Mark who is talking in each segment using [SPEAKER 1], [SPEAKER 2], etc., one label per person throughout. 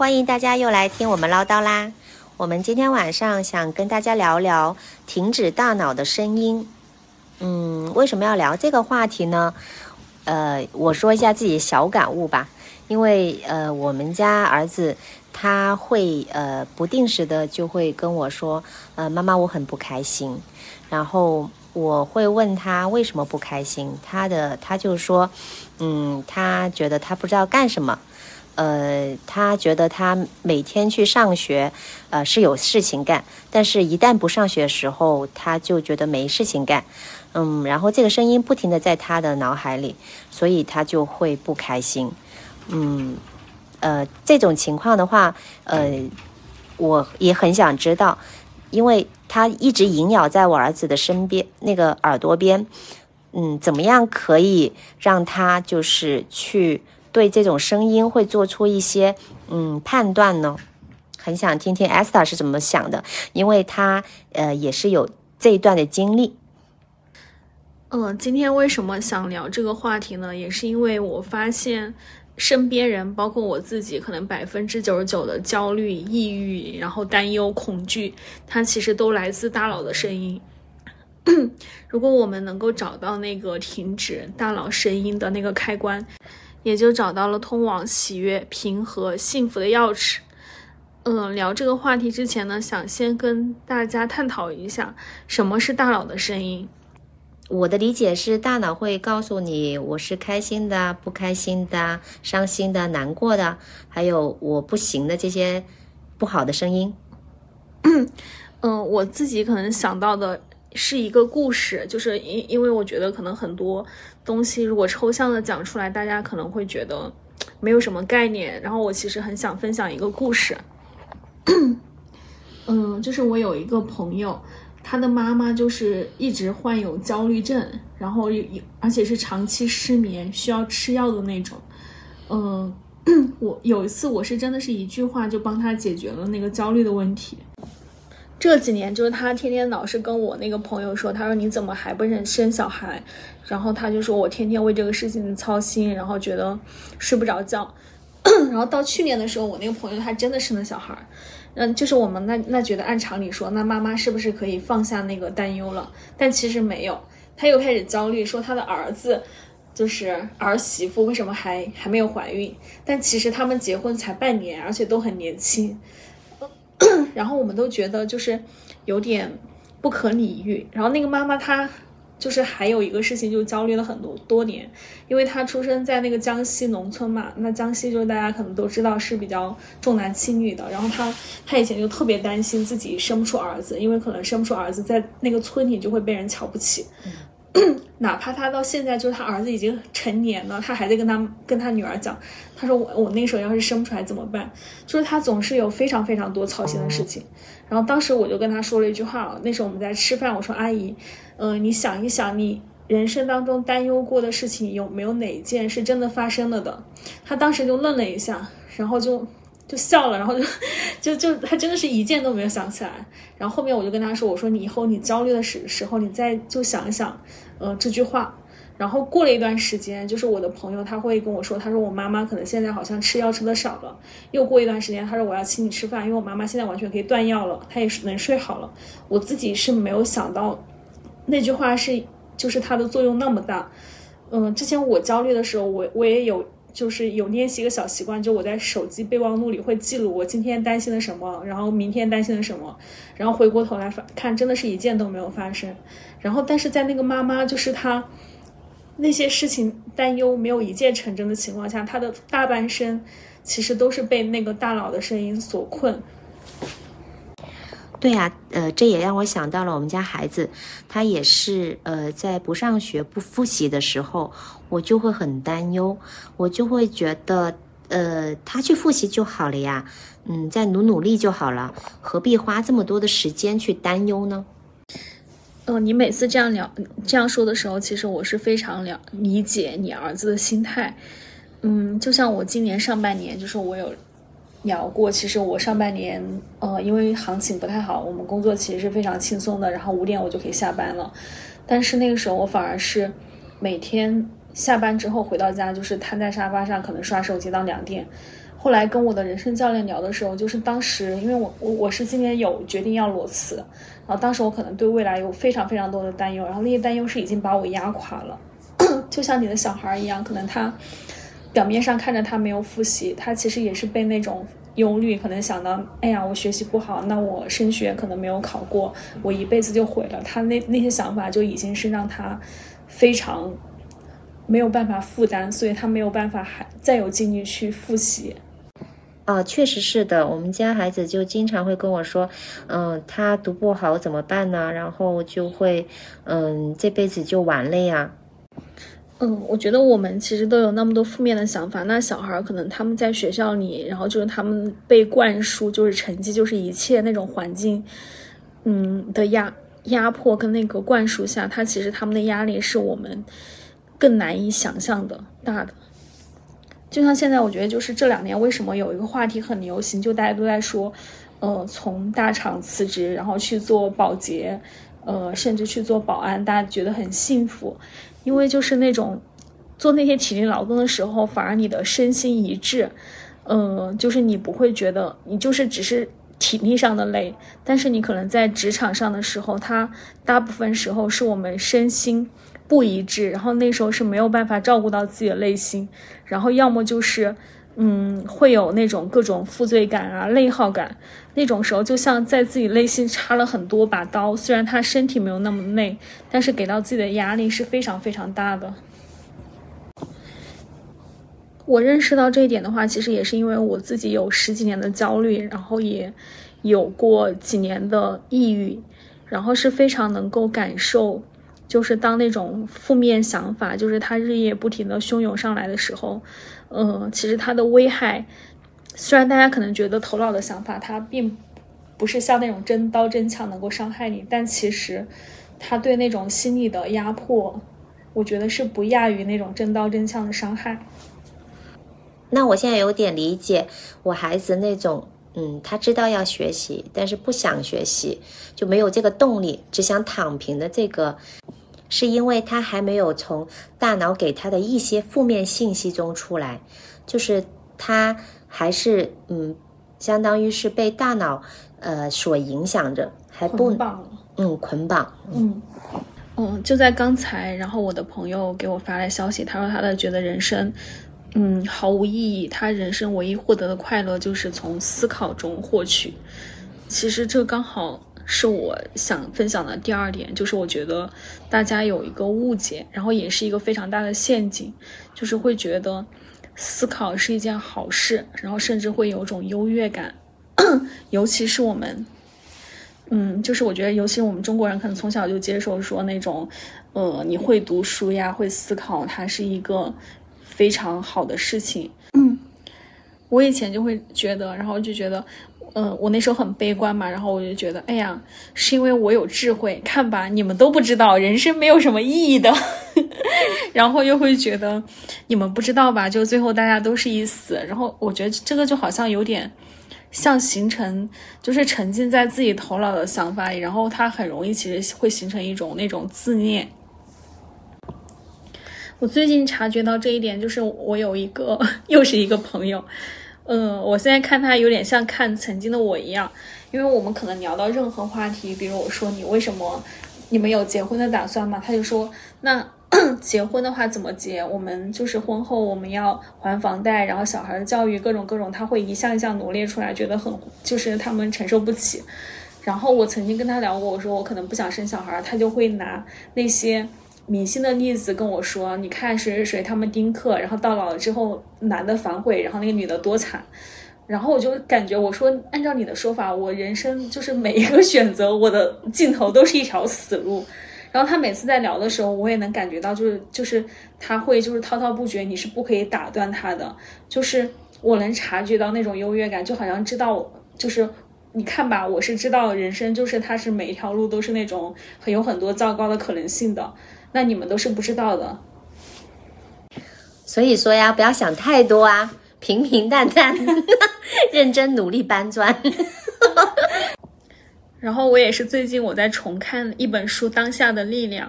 [SPEAKER 1] 欢迎大家又来听我们唠叨啦！我们今天晚上想跟大家聊聊停止大脑的声音。嗯，为什么要聊这个话题呢？呃，我说一下自己小感悟吧。因为呃，我们家儿子他会呃不定时的就会跟我说，呃，妈妈我很不开心。然后我会问他为什么不开心，他的他就说，嗯，他觉得他不知道干什么。呃，他觉得他每天去上学，呃是有事情干，但是一旦不上学的时候，他就觉得没事情干，嗯，然后这个声音不停的在他的脑海里，所以他就会不开心，嗯，呃，这种情况的话，呃，我也很想知道，因为他一直萦绕在我儿子的身边，那个耳朵边，嗯，怎么样可以让他就是去。对这种声音会做出一些嗯判断呢，很想听听 Esther 是怎么想的，因为她呃也是有这一段的经历。
[SPEAKER 2] 嗯，今天为什么想聊这个话题呢？也是因为我发现身边人，包括我自己，可能百分之九十九的焦虑、抑郁，然后担忧、恐惧，它其实都来自大脑的声音。如果我们能够找到那个停止大脑声音的那个开关。也就找到了通往喜悦、平和、幸福的钥匙。嗯，聊这个话题之前呢，想先跟大家探讨一下什么是大脑的声音。
[SPEAKER 1] 我的理解是，大脑会告诉你我是开心的、不开心的、伤心的、难过的，还有我不行的这些不好的声音。
[SPEAKER 2] 嗯，我自己可能想到的。是一个故事，就是因因为我觉得可能很多东西如果抽象的讲出来，大家可能会觉得没有什么概念。然后我其实很想分享一个故事，嗯，就是我有一个朋友，他的妈妈就是一直患有焦虑症，然后有而且是长期失眠，需要吃药的那种。嗯，我有一次我是真的是一句话就帮他解决了那个焦虑的问题。这几年就是他天天老是跟我那个朋友说，他说你怎么还不认生小孩？然后他就说我天天为这个事情操心，然后觉得睡不着觉。然后到去年的时候，我那个朋友他真的生了小孩，嗯，就是我们那那觉得按常理说，那妈妈是不是可以放下那个担忧了？但其实没有，他又开始焦虑，说他的儿子就是儿媳妇为什么还还没有怀孕？但其实他们结婚才半年，而且都很年轻。然后我们都觉得就是有点不可理喻。然后那个妈妈她就是还有一个事情就焦虑了很多多年，因为她出生在那个江西农村嘛，那江西就是大家可能都知道是比较重男轻女的。然后她她以前就特别担心自己生不出儿子，因为可能生不出儿子在那个村里就会被人瞧不起。哪怕他到现在就是他儿子已经成年了，他还在跟他跟他女儿讲，他说我我那时候要是生不出来怎么办？就是他总是有非常非常多操心的事情。然后当时我就跟他说了一句话，那时候我们在吃饭，我说阿姨，嗯，你想一想，你人生当中担忧过的事情有没有哪一件是真的发生了的？他当时就愣了一下，然后就。就笑了，然后就就就他真的是一件都没有想起来。然后后面我就跟他说：“我说你以后你焦虑的时时候，你再就想一想，呃这句话。”然后过了一段时间，就是我的朋友他会跟我说：“他说我妈妈可能现在好像吃药吃的少了。”又过一段时间，他说我要请你吃饭，因为我妈妈现在完全可以断药了，她也是能睡好了。我自己是没有想到那句话是就是它的作用那么大。嗯，之前我焦虑的时候，我我也有。就是有练习一个小习惯，就我在手机备忘录里会记录我今天担心了什么，然后明天担心了什么，然后回过头来看，真的是一件都没有发生。然后，但是在那个妈妈就是她那些事情担忧没有一件成真的情况下，她的大半生其实都是被那个大佬的声音所困。
[SPEAKER 1] 对呀，呃，这也让我想到了我们家孩子，他也是，呃，在不上学、不复习的时候，我就会很担忧，我就会觉得，呃，他去复习就好了呀，嗯，再努努力就好了，何必花这么多的时间去担忧呢？
[SPEAKER 2] 嗯，你每次这样聊、这样说的时候，其实我是非常了理解你儿子的心态，嗯，就像我今年上半年，就是我有。聊过，其实我上半年，呃，因为行情不太好，我们工作其实是非常轻松的，然后五点我就可以下班了。但是那个时候我反而是每天下班之后回到家，就是瘫在沙发上，可能刷手机到两点，后来跟我的人生教练聊的时候，就是当时因为我我我是今年有决定要裸辞，然后当时我可能对未来有非常非常多的担忧，然后那些担忧是已经把我压垮了，就像你的小孩一样，可能他表面上看着他没有复习，他其实也是被那种。忧虑可能想到，哎呀，我学习不好，那我升学可能没有考过，我一辈子就毁了。他那那些想法就已经是让他非常没有办法负担，所以他没有办法还再有精力去复习。
[SPEAKER 1] 啊，确实是的，我们家孩子就经常会跟我说，嗯，他读不好怎么办呢？然后就会，嗯，这辈子就完了呀。
[SPEAKER 2] 嗯，我觉得我们其实都有那么多负面的想法。那小孩儿可能他们在学校里，然后就是他们被灌输就是成绩就是一切那种环境，嗯的压压迫跟那个灌输下，他其实他们的压力是我们更难以想象的大的。就像现在，我觉得就是这两年为什么有一个话题很流行，就大家都在说，呃，从大厂辞职，然后去做保洁，呃，甚至去做保安，大家觉得很幸福。因为就是那种做那些体力劳动的时候，反而你的身心一致，嗯，就是你不会觉得你就是只是体力上的累，但是你可能在职场上的时候，它大部分时候是我们身心不一致，然后那时候是没有办法照顾到自己的内心，然后要么就是嗯会有那种各种负罪感啊、内耗感，那种时候就像在自己内心插了很多把刀，虽然他身体没有那么累。但是给到自己的压力是非常非常大的。我认识到这一点的话，其实也是因为我自己有十几年的焦虑，然后也有过几年的抑郁，然后是非常能够感受，就是当那种负面想法，就是它日夜不停的汹涌上来的时候，嗯，其实它的危害，虽然大家可能觉得头脑的想法它并不是像那种真刀真枪能够伤害你，但其实。他对那种心理的压迫，我觉得是不亚于那种真刀真枪的伤害。
[SPEAKER 1] 那我现在有点理解我孩子那种，嗯，他知道要学习，但是不想学习，就没有这个动力，只想躺平的这个，是因为他还没有从大脑给他的一些负面信息中出来，就是他还是嗯，相当于是被大脑呃所影响着，还不。嗯，捆绑。
[SPEAKER 2] 嗯嗯，就在刚才，然后我的朋友给我发来消息，他说他的觉得人生，嗯，毫无意义。他人生唯一获得的快乐就是从思考中获取。其实这刚好是我想分享的第二点，就是我觉得大家有一个误解，然后也是一个非常大的陷阱，就是会觉得思考是一件好事，然后甚至会有种优越感，尤其是我们。嗯，就是我觉得，尤其是我们中国人可能从小就接受说那种，呃，你会读书呀，会思考，它是一个非常好的事情。嗯，我以前就会觉得，然后就觉得，嗯，我那时候很悲观嘛，然后我就觉得，哎呀，是因为我有智慧，看吧，你们都不知道，人生没有什么意义的。然后又会觉得，你们不知道吧？就最后大家都是一死。然后我觉得这个就好像有点。像形成就是沉浸在自己头脑的想法里，然后它很容易其实会形成一种那种自恋。我最近察觉到这一点，就是我有一个 又是一个朋友，嗯，我现在看他有点像看曾经的我一样，因为我们可能聊到任何话题，比如我说你为什么你们有结婚的打算吗？他就说那。结婚的话怎么结？我们就是婚后我们要还房贷，然后小孩的教育各种各种，他会一项一项罗列出来，觉得很就是他们承受不起。然后我曾经跟他聊过，我说我可能不想生小孩，他就会拿那些明星的例子跟我说，你看谁谁谁他们丁克，然后到老了之后男的反悔，然后那个女的多惨。然后我就感觉我说按照你的说法，我人生就是每一个选择，我的尽头都是一条死路。然后他每次在聊的时候，我也能感觉到，就是就是他会就是滔滔不绝，你是不可以打断他的。就是我能察觉到那种优越感，就好像知道，就是你看吧，我是知道人生就是他是每一条路都是那种很有很多糟糕的可能性的，那你们都是不知道的。
[SPEAKER 1] 所以说呀，不要想太多啊，平平淡淡，认真努力搬砖。
[SPEAKER 2] 然后我也是最近我在重看一本书《当下的力量》，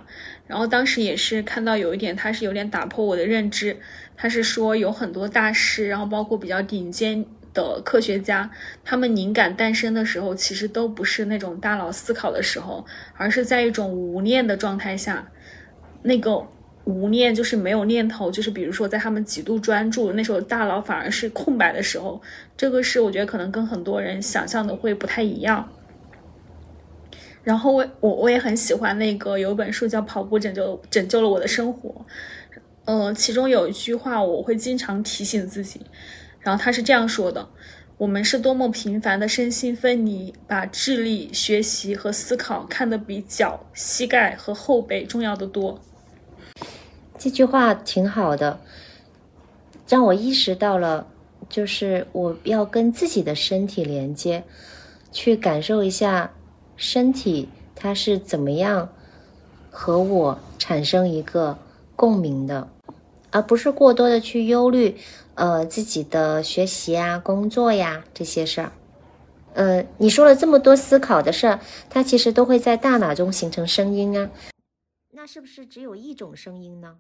[SPEAKER 2] 然后当时也是看到有一点，它是有点打破我的认知。他是说有很多大师，然后包括比较顶尖的科学家，他们灵感诞生的时候，其实都不是那种大脑思考的时候，而是在一种无念的状态下，那个。无念就是没有念头，就是比如说在他们极度专注那时候，大脑反而是空白的时候，这个是我觉得可能跟很多人想象的会不太一样。然后我我我也很喜欢那个有本书叫《跑步拯救拯救了我的生活》，呃，其中有一句话我会经常提醒自己，然后他是这样说的：我们是多么频繁的身心分离，把智力、学习和思考看得比脚、膝盖和后背重要的多。
[SPEAKER 1] 这句话挺好的，让我意识到了，就是我要跟自己的身体连接，去感受一下身体它是怎么样和我产生一个共鸣的，而不是过多的去忧虑，呃，自己的学习呀、工作呀这些事儿。呃，你说了这么多思考的事儿，它其实都会在大脑中形成声音啊。那是不是只有一种声音呢？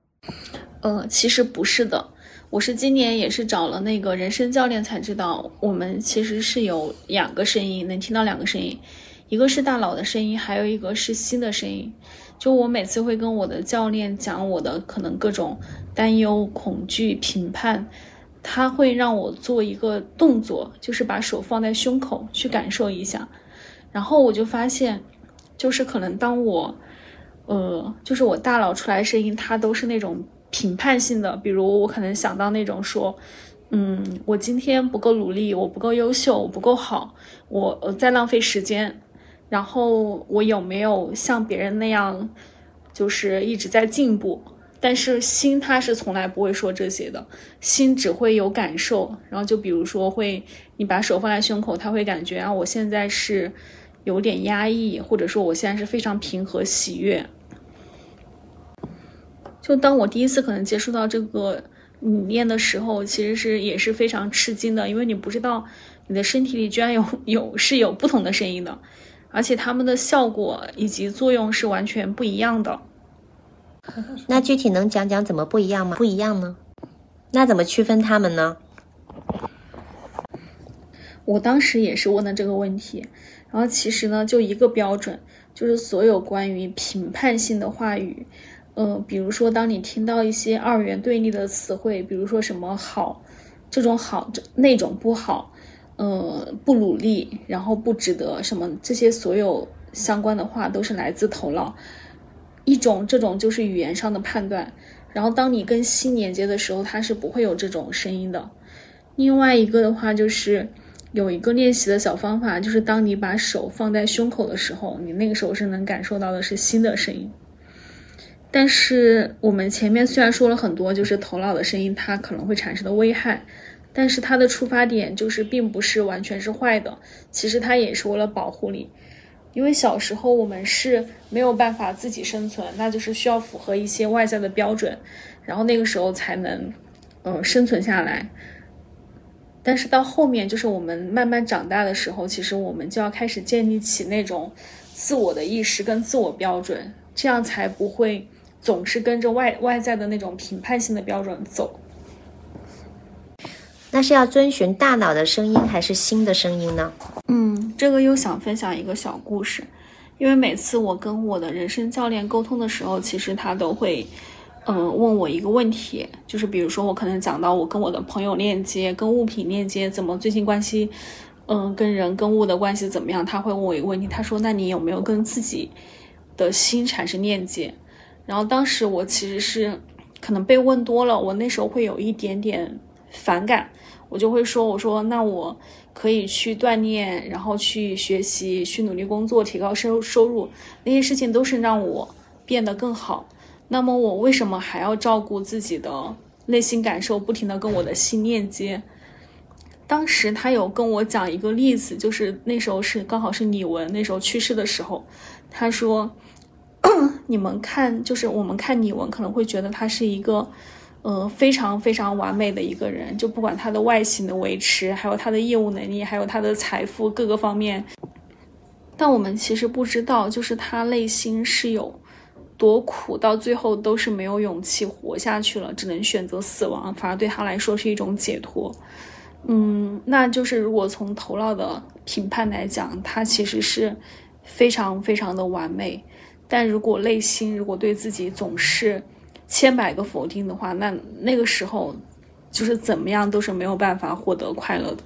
[SPEAKER 2] 呃，其实不是的，我是今年也是找了那个人生教练才知道，我们其实是有两个声音，能听到两个声音，一个是大脑的声音，还有一个是心的声音。就我每次会跟我的教练讲我的可能各种担忧、恐惧、评判，他会让我做一个动作，就是把手放在胸口去感受一下，然后我就发现，就是可能当我。呃，就是我大脑出来声音，它都是那种评判性的。比如我可能想到那种说，嗯，我今天不够努力，我不够优秀，我不够好，我呃在浪费时间。然后我有没有像别人那样，就是一直在进步？但是心它是从来不会说这些的，心只会有感受。然后就比如说会，你把手放在胸口，他会感觉啊，我现在是有点压抑，或者说我现在是非常平和喜悦。就当我第一次可能接触到这个理念的时候，其实是也是非常吃惊的，因为你不知道你的身体里居然有 有是有不同的声音的，而且它们的效果以及作用是完全不一样的。
[SPEAKER 1] 那具体能讲讲怎么不一样吗？不一样呢？那怎么区分它们呢？
[SPEAKER 2] 我当时也是问的这个问题，然后其实呢，就一个标准，就是所有关于评判性的话语。嗯，比如说，当你听到一些二元对立的词汇，比如说什么好，这种好，这那种不好，呃，不努力，然后不值得什么，这些所有相关的话都是来自头脑。一种这种就是语言上的判断，然后当你跟心连接的时候，它是不会有这种声音的。另外一个的话就是有一个练习的小方法，就是当你把手放在胸口的时候，你那个时候是能感受到的是心的声音。但是我们前面虽然说了很多，就是头脑的声音它可能会产生的危害，但是它的出发点就是并不是完全是坏的，其实它也是为了保护你，因为小时候我们是没有办法自己生存，那就是需要符合一些外在的标准，然后那个时候才能，嗯，生存下来。但是到后面就是我们慢慢长大的时候，其实我们就要开始建立起那种自我的意识跟自我标准，这样才不会。总是跟着外外在的那种评判性的标准走，
[SPEAKER 1] 那是要遵循大脑的声音还是心的声音呢？
[SPEAKER 2] 嗯，这个又想分享一个小故事，因为每次我跟我的人生教练沟通的时候，其实他都会，嗯，问我一个问题，就是比如说我可能讲到我跟我的朋友链接、跟物品链接，怎么最近关系，嗯，跟人跟物的关系怎么样？他会问我一个问题，他说：“那你有没有跟自己的心产生链接？”然后当时我其实是可能被问多了，我那时候会有一点点反感，我就会说：“我说那我可以去锻炼，然后去学习，去努力工作，提高收收入，那些事情都是让我变得更好。那么我为什么还要照顾自己的内心感受，不停的跟我的心链接？”当时他有跟我讲一个例子，就是那时候是刚好是李玟那时候去世的时候，他说。你们看，就是我们看李玟，可能会觉得他是一个，呃，非常非常完美的一个人，就不管他的外形的维持，还有他的业务能力，还有他的财富各个方面。但我们其实不知道，就是他内心是有多苦，到最后都是没有勇气活下去了，只能选择死亡，反而对他来说是一种解脱。嗯，那就是如果从头脑的评判来讲，他其实是非常非常的完美。但如果内心如果对自己总是千百个否定的话，那那个时候就是怎么样都是没有办法获得快乐的。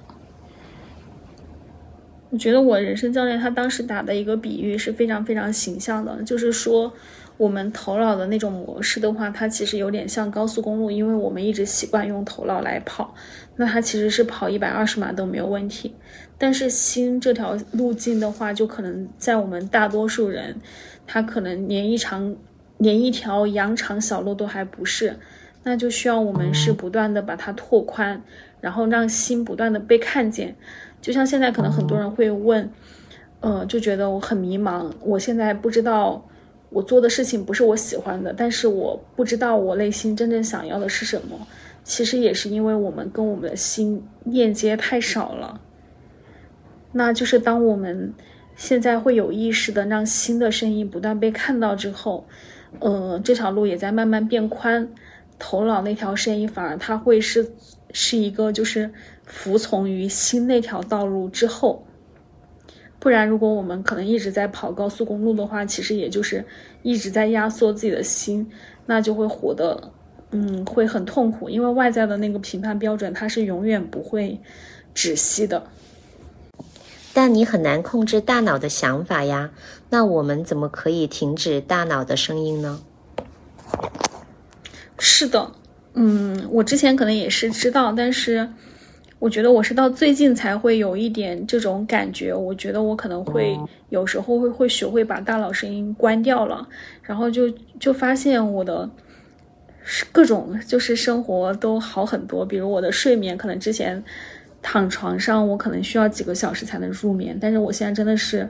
[SPEAKER 2] 我觉得我人生教练他当时打的一个比喻是非常非常形象的，就是说。我们头脑的那种模式的话，它其实有点像高速公路，因为我们一直习惯用头脑来跑，那它其实是跑一百二十码都没有问题。但是心这条路径的话，就可能在我们大多数人，他可能连一长连一条羊肠小路都还不是，那就需要我们是不断的把它拓宽，然后让心不断的被看见。就像现在可能很多人会问，呃，就觉得我很迷茫，我现在不知道。我做的事情不是我喜欢的，但是我不知道我内心真正想要的是什么。其实也是因为我们跟我们的心链接太少了。那就是当我们现在会有意识的让心的声音不断被看到之后，呃，这条路也在慢慢变宽，头脑那条声音反而它会是是一个就是服从于心那条道路之后。不然，如果我们可能一直在跑高速公路的话，其实也就是一直在压缩自己的心，那就会活得，嗯，会很痛苦。因为外在的那个评判标准，它是永远不会止息的。
[SPEAKER 1] 但你很难控制大脑的想法呀。那我们怎么可以停止大脑的声音呢？
[SPEAKER 2] 是的，嗯，我之前可能也是知道，但是。我觉得我是到最近才会有一点这种感觉。我觉得我可能会有时候会会学会把大脑声音关掉了，然后就就发现我的各种就是生活都好很多。比如我的睡眠，可能之前躺床上我可能需要几个小时才能入眠，但是我现在真的是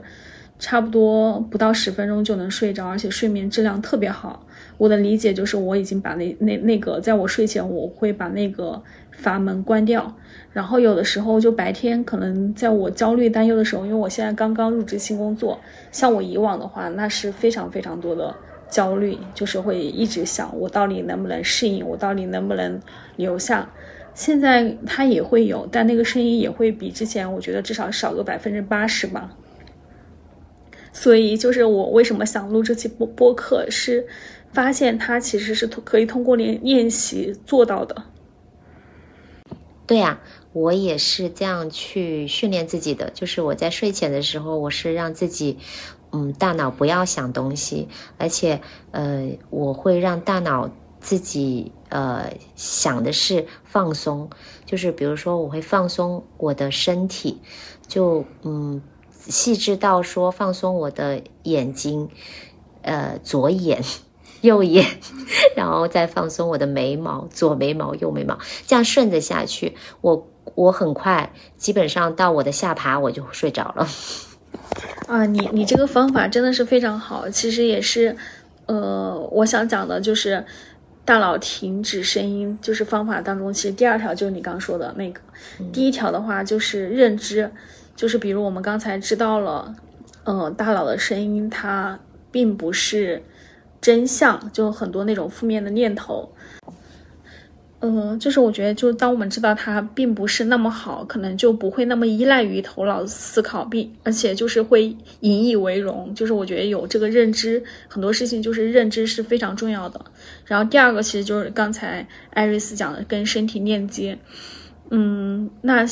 [SPEAKER 2] 差不多不到十分钟就能睡着，而且睡眠质量特别好。我的理解就是我已经把那那那个在我睡前我会把那个阀门关掉。然后有的时候就白天可能在我焦虑担忧的时候，因为我现在刚刚入职新工作，像我以往的话，那是非常非常多的焦虑，就是会一直想我到底能不能适应，我到底能不能留下。现在它也会有，但那个声音也会比之前我觉得至少少个百分之八十吧。所以就是我为什么想录这期播播客，是发现它其实是可以通过练练习做到的。
[SPEAKER 1] 对呀。我也是这样去训练自己的，就是我在睡前的时候，我是让自己，嗯，大脑不要想东西，而且，呃，我会让大脑自己，呃，想的是放松，就是比如说我会放松我的身体，就嗯，细致到说放松我的眼睛，呃，左眼。右眼，然后再放松我的眉毛，左眉毛，右眉毛，这样顺着下去，我我很快，基本上到我的下爬我就睡着了。
[SPEAKER 2] 啊，你你这个方法真的是非常好，其实也是，呃，我想讲的就是大脑停止声音，就是方法当中，其实第二条就是你刚说的那个，第一条的话就是认知，就是比如我们刚才知道了，嗯，大脑的声音它并不是。真相就很多那种负面的念头，嗯，就是我觉得，就当我们知道它并不是那么好，可能就不会那么依赖于头脑思考，并而且就是会引以为荣。就是我觉得有这个认知，很多事情就是认知是非常重要的。然后第二个其实就是刚才艾瑞斯讲的跟身体链接，嗯，那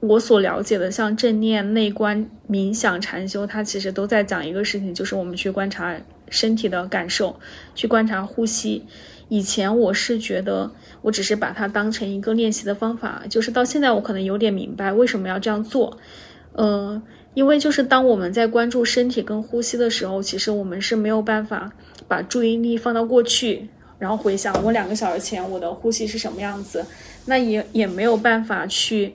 [SPEAKER 2] 我所了解的像正念、内观、冥想、禅修，它其实都在讲一个事情，就是我们去观察。身体的感受，去观察呼吸。以前我是觉得，我只是把它当成一个练习的方法，就是到现在我可能有点明白为什么要这样做。嗯，因为就是当我们在关注身体跟呼吸的时候，其实我们是没有办法把注意力放到过去，然后回想我两个小时前我的呼吸是什么样子，那也也没有办法去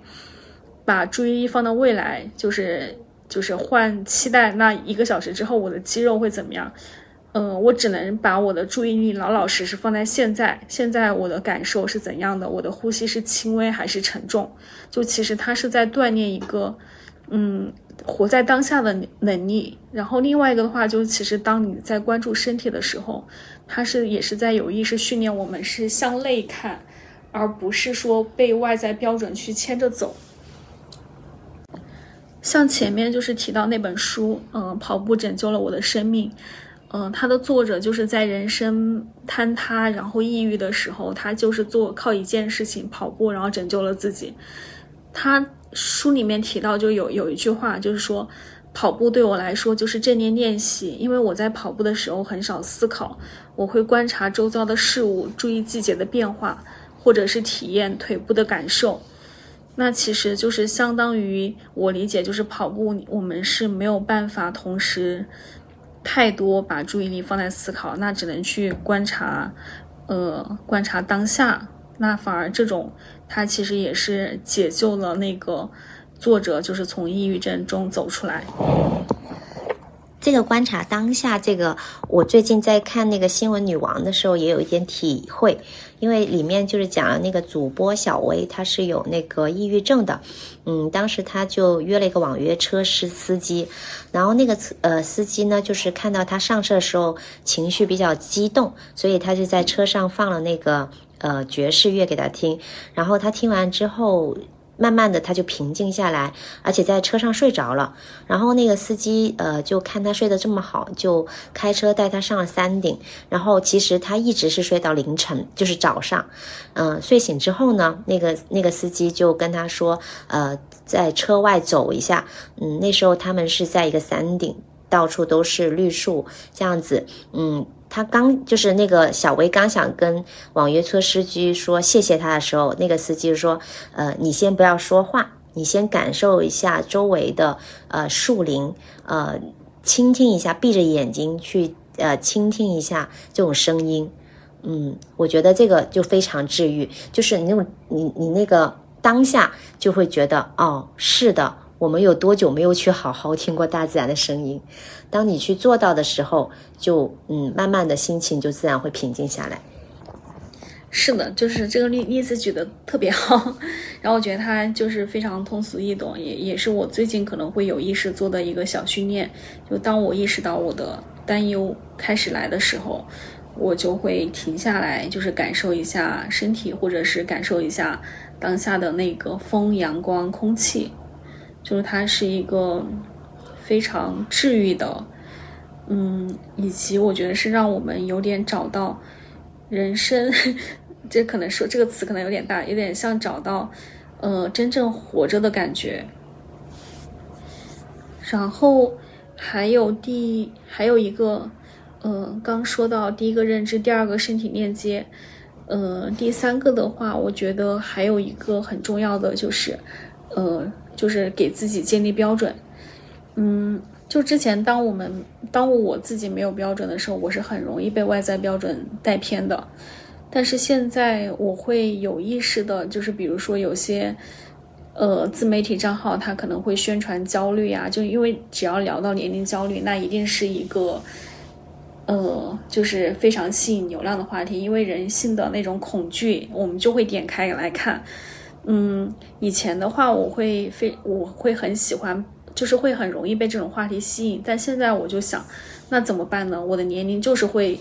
[SPEAKER 2] 把注意力放到未来，就是就是换期待那一个小时之后我的肌肉会怎么样。嗯，我只能把我的注意力老老实实放在现在。现在我的感受是怎样的？我的呼吸是轻微还是沉重？就其实它是在锻炼一个，嗯，活在当下的能力。然后另外一个的话，就其实当你在关注身体的时候，它是也是在有意识训练我们是向内看，而不是说被外在标准去牵着走。像前面就是提到那本书，嗯，跑步拯救了我的生命，嗯，它的作者就是在人生坍塌然后抑郁的时候，他就是做靠一件事情跑步，然后拯救了自己。他书里面提到就有有一句话，就是说跑步对我来说就是正念练习，因为我在跑步的时候很少思考，我会观察周遭的事物，注意季节的变化，或者是体验腿部的感受。那其实就是相当于我理解，就是跑步，我们是没有办法同时太多把注意力放在思考，那只能去观察，呃，观察当下。那反而这种，它其实也是解救了那个作者，就是从抑郁症中走出来。
[SPEAKER 1] 这个观察当下，这个我最近在看那个新闻女王的时候，也有一点体会，因为里面就是讲了那个主播小薇，她是有那个抑郁症的，嗯，当时她就约了一个网约车司司机，然后那个呃司机呢，就是看到她上车的时候情绪比较激动，所以他就在车上放了那个呃爵士乐给她听，然后她听完之后。慢慢的，他就平静下来，而且在车上睡着了。然后那个司机，呃，就看他睡得这么好，就开车带他上了山顶。然后其实他一直是睡到凌晨，就是早上。嗯，睡醒之后呢，那个那个司机就跟他说，呃，在车外走一下。嗯，那时候他们是在一个山顶，到处都是绿树，这样子。嗯。他刚就是那个小薇刚想跟网约车司机说谢谢他的时候，那个司机说：“呃，你先不要说话，你先感受一下周围的呃树林，呃，倾听一下，闭着眼睛去呃倾听一下这种声音。嗯，我觉得这个就非常治愈，就是你那种你你那个当下就会觉得哦，是的。”我们有多久没有去好好听过大自然的声音？当你去做到的时候，就嗯，慢慢的心情就自然会平静下来。
[SPEAKER 2] 是的，就是这个例例子举的特别好，然后我觉得它就是非常通俗易懂，也也是我最近可能会有意识做的一个小训练。就当我意识到我的担忧开始来的时候，我就会停下来，就是感受一下身体，或者是感受一下当下的那个风、阳光、空气。就是它是一个非常治愈的，嗯，以及我觉得是让我们有点找到人生，这可能说这个词可能有点大，有点像找到呃真正活着的感觉。然后还有第还有一个，呃，刚说到第一个认知，第二个身体链接，呃，第三个的话，我觉得还有一个很重要的就是，呃。就是给自己建立标准，嗯，就之前当我们当我自己没有标准的时候，我是很容易被外在标准带偏的。但是现在我会有意识的，就是比如说有些呃自媒体账号，它可能会宣传焦虑啊，就因为只要聊到年龄焦虑，那一定是一个呃就是非常吸引流量的话题，因为人性的那种恐惧，我们就会点开来看。嗯，以前的话我会非我会很喜欢，就是会很容易被这种话题吸引。但现在我就想，那怎么办呢？我的年龄就是会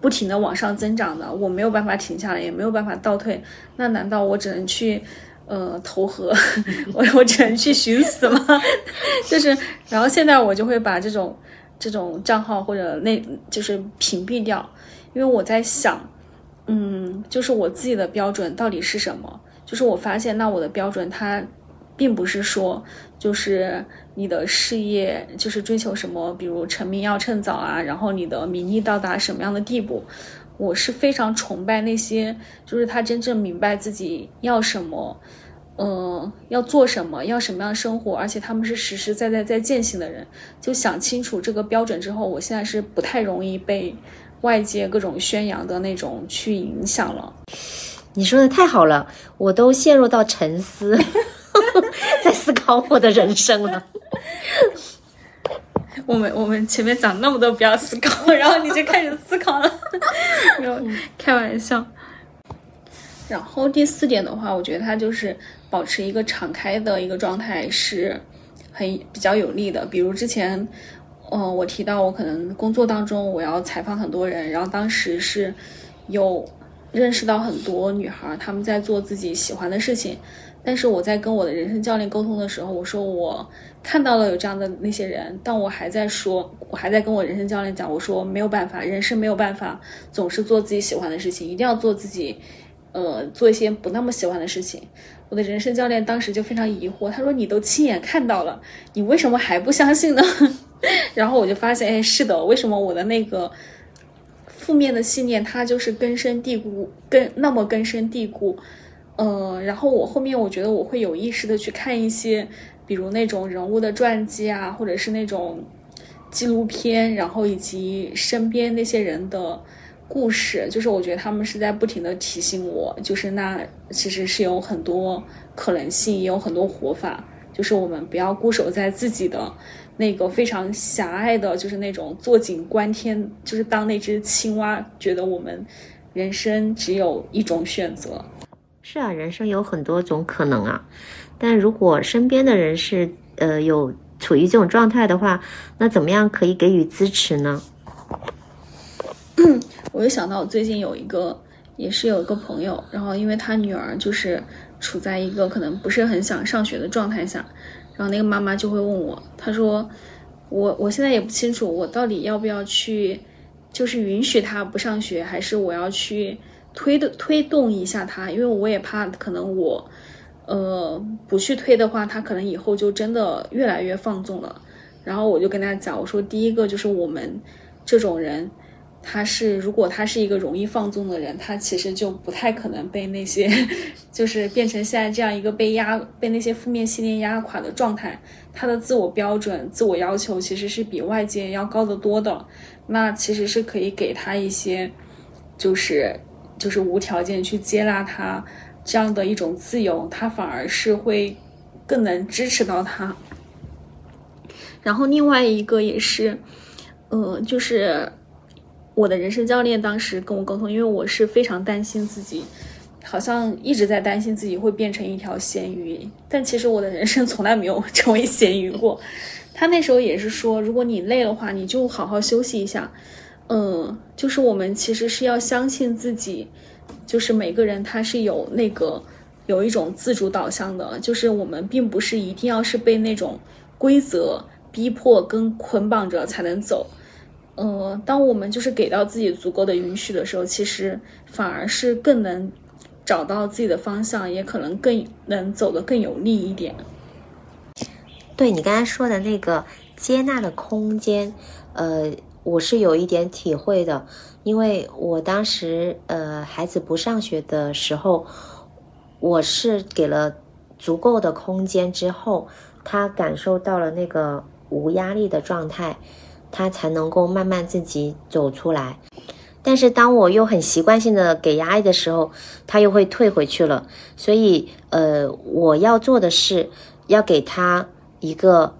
[SPEAKER 2] 不停的往上增长的，我没有办法停下来，也没有办法倒退。那难道我只能去呃投河？我我只能去寻死吗？就是，然后现在我就会把这种这种账号或者那就是屏蔽掉，因为我在想，嗯，就是我自己的标准到底是什么？就是我发现，那我的标准它，并不是说，就是你的事业就是追求什么，比如成名要趁早啊，然后你的名利到达什么样的地步，我是非常崇拜那些，就是他真正明白自己要什么，呃，要做什么，要什么样的生活，而且他们是实实在在在践行的人。就想清楚这个标准之后，我现在是不太容易被外界各种宣扬的那种去影响了。
[SPEAKER 1] 你说的太好了，我都陷入到沉思，在思考我的人生了。
[SPEAKER 2] 我们我们前面讲那么多不要思考，然后你就开始思考了，没有开玩笑。然后第四点的话，我觉得它就是保持一个敞开的一个状态，是很比较有利的。比如之前，嗯，我提到我可能工作当中我要采访很多人，然后当时是有认识到很多女孩，她们在做自己喜欢的事情。但是我在跟我的人生教练沟通的时候，我说我看到了有这样的那些人，但我还在说，我还在跟我人生教练讲，我说没有办法，人生没有办法总是做自己喜欢的事情，一定要做自己，呃，做一些不那么喜欢的事情。我的人生教练当时就非常疑惑，他说：“你都亲眼看到了，你为什么还不相信呢？” 然后我就发现，哎，是的，为什么我的那个负面的信念，它就是根深蒂固，根那么根深蒂固。呃，然后我后面我觉得我会有意识的去看一些，比如那种人物的传记啊，或者是那种纪录片，然后以及身边那些人的故事，就是我觉得他们是在不停的提醒我，就是那其实是有很多可能性，也有很多活法，就是我们不要固守在自己的那个非常狭隘的，就是那种坐井观天，就是当那只青蛙，觉得我们人生只有一种选择。
[SPEAKER 1] 是啊，人生有很多种可能啊，但如果身边的人是呃有处于这种状态的话，那怎么样可以给予支持呢？
[SPEAKER 2] 我又想到，我最近有一个也是有一个朋友，然后因为他女儿就是处在一个可能不是很想上学的状态下，然后那个妈妈就会问我，她说我我现在也不清楚，我到底要不要去，就是允许他不上学，还是我要去。推的推动一下他，因为我也怕可能我，呃，不去推的话，他可能以后就真的越来越放纵了。然后我就跟他讲，我说第一个就是我们这种人，他是如果他是一个容易放纵的人，他其实就不太可能被那些，就是变成现在这样一个被压被那些负面信念压垮的状态。他的自我标准、自我要求其实是比外界要高得多的。那其实是可以给他一些，就是。就是无条件去接纳他这样的一种自由，他反而是会更能支持到他。然后另外一个也是，呃，就是我的人生教练当时跟我沟通，因为我是非常担心自己，好像一直在担心自己会变成一条咸鱼，但其实我的人生从来没有 成为咸鱼过。他那时候也是说，如果你累的话，你就好好休息一下。嗯，就是我们其实是要相信自己，就是每个人他是有那个有一种自主导向的，就是我们并不是一定要是被那种规则逼迫跟捆绑着才能走。呃，当我们就是给到自己足够的允许的时候，其实反而是更能找到自己的方向，也可能更能走得更有利一点。
[SPEAKER 1] 对你刚才说的那个接纳的空间，呃。我是有一点体会的，因为我当时呃孩子不上学的时候，我是给了足够的空间之后，他感受到了那个无压力的状态，他才能够慢慢自己走出来。但是当我又很习惯性的给压力的时候，他又会退回去了。所以呃我要做的是要给他一个。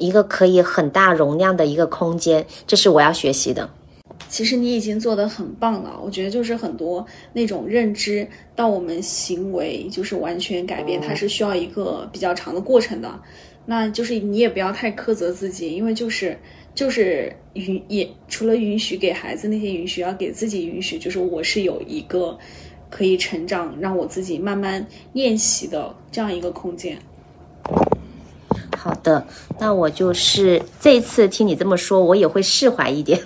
[SPEAKER 1] 一个可以很大容量的一个空间，这是我要学习的。
[SPEAKER 2] 其实你已经做得很棒了，我觉得就是很多那种认知到我们行为就是完全改变，它是需要一个比较长的过程的。那就是你也不要太苛责自己，因为就是就是允也除了允许给孩子那些允许，要给自己允许，就是我是有一个可以成长，让我自己慢慢练习的这样一个空间。
[SPEAKER 1] 好的，那我就是这次听你这么说，我也会释怀一点，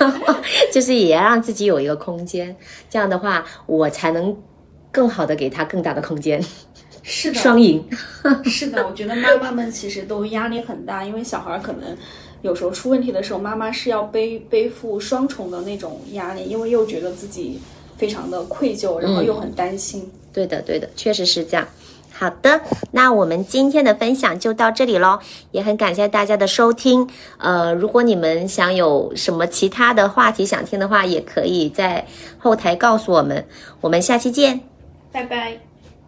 [SPEAKER 1] 就是也要让自己有一个空间，这样的话我才能更好的给他更大的空间。
[SPEAKER 2] 是的，
[SPEAKER 1] 双赢。
[SPEAKER 2] 是的，我觉得妈妈们其实都压力很大，因为小孩可能有时候出问题的时候，妈妈是要背背负双重的那种压力，因为又觉得自己非常的愧疚，然后又很担心。
[SPEAKER 1] 对的，对的，确实是这样。好的，那我们今天的分享就到这里喽，也很感谢大家的收听。呃，如果你们想有什么其他的话题想听的话，也可以在后台告诉我们。我们下期见，
[SPEAKER 2] 拜拜。